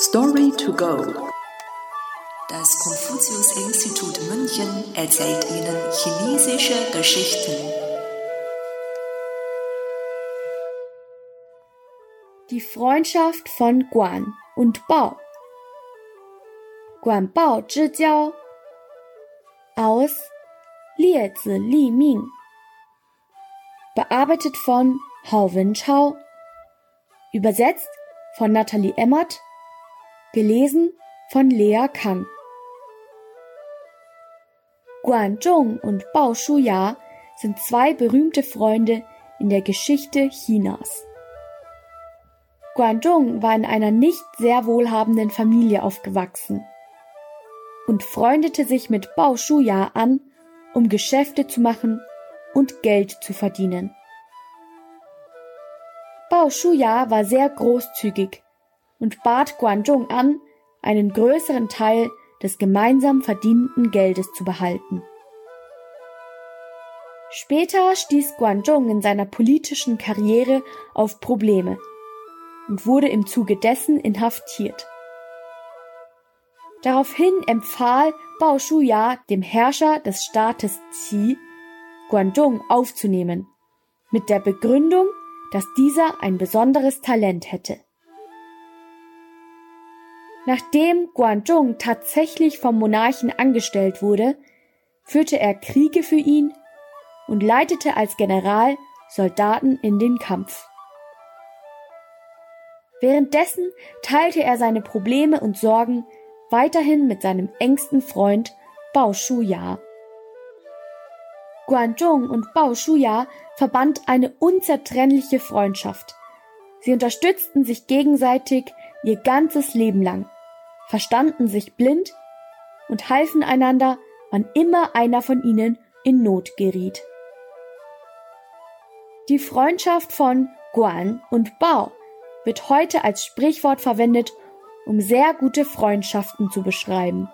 Story to go. Das Konfuzius-Institut München erzählt Ihnen chinesische Geschichten. Die Freundschaft von Guan und Bao. Guan Bao Zhijiao aus Liezi Li Ming. Bearbeitet von Hao Wenchao. Übersetzt von Nathalie Emmert Gelesen von Lea Kang. Guan Zhong und Bao Shuya sind zwei berühmte Freunde in der Geschichte Chinas. Guan Zhong war in einer nicht sehr wohlhabenden Familie aufgewachsen und freundete sich mit Bao Shuya an, um Geschäfte zu machen und Geld zu verdienen. Bao Shuya war sehr großzügig und bat Guanzhong an, einen größeren Teil des gemeinsam verdienten Geldes zu behalten. Später stieß Guanzhong in seiner politischen Karriere auf Probleme und wurde im Zuge dessen inhaftiert. Daraufhin empfahl Bao Shuya dem Herrscher des Staates Qi, Guanzhong aufzunehmen, mit der Begründung, dass dieser ein besonderes Talent hätte. Nachdem Guanzhong tatsächlich vom Monarchen angestellt wurde, führte er Kriege für ihn und leitete als General Soldaten in den Kampf. Währenddessen teilte er seine Probleme und Sorgen weiterhin mit seinem engsten Freund Bao Shuya. Guanzhong und Bao Shuya verband eine unzertrennliche Freundschaft. Sie unterstützten sich gegenseitig ihr ganzes Leben lang verstanden sich blind und halfen einander, wann immer einer von ihnen in Not geriet. Die Freundschaft von Guan und Bao wird heute als Sprichwort verwendet, um sehr gute Freundschaften zu beschreiben.